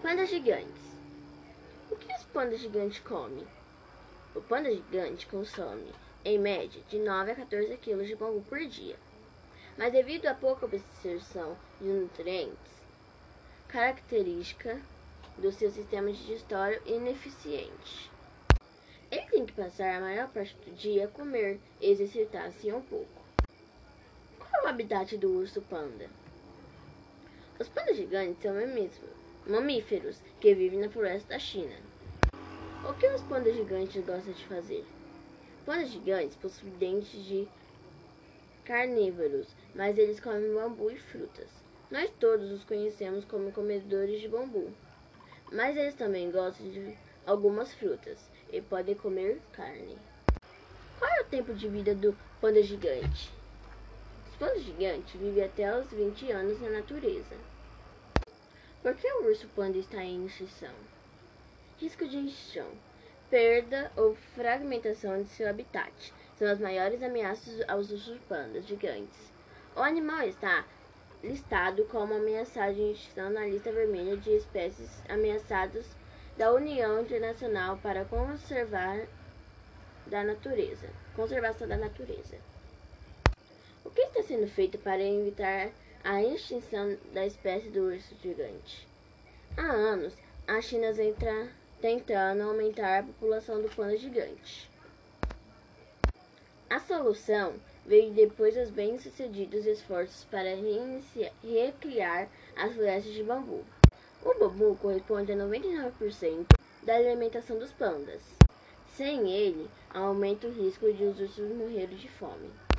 Pandas gigantes. O que os pandas gigantes comem? O panda gigante consome, em média, de 9 a 14 quilos de bambu por dia. Mas devido à pouca absorção de nutrientes, característica do seu sistema digestório ineficiente. Ele tem que passar a maior parte do dia a comer e exercitar-se um pouco. Qual é o habitat do urso panda? Os pandas gigantes são mamíferos que vivem na floresta da China. O que os pandas gigantes gostam de fazer? Pandas gigantes possuem dentes de carnívoros, mas eles comem bambu e frutas. Nós todos os conhecemos como comedores de bambu, mas eles também gostam de algumas frutas e podem comer carne. Qual é o tempo de vida do panda gigante? Os pandas gigantes vivem até os 20 anos na natureza. Por que o urso panda está em extinção? Risco de extinção. Perda ou fragmentação de seu habitat são as maiores ameaças aos ursos pandas gigantes. O animal está listado como ameaçado de extinção na lista vermelha de espécies ameaçadas da União Internacional para conservar da natureza, conservação da natureza. O que está sendo feito para evitar a extinção da espécie do urso gigante. Há anos, a China vem tentando aumentar a população do panda gigante. A solução veio depois dos bem-sucedidos esforços para recriar as florestas de bambu. O bambu corresponde a 99% da alimentação dos pandas. Sem ele, aumenta o risco de os ursos morrerem de fome.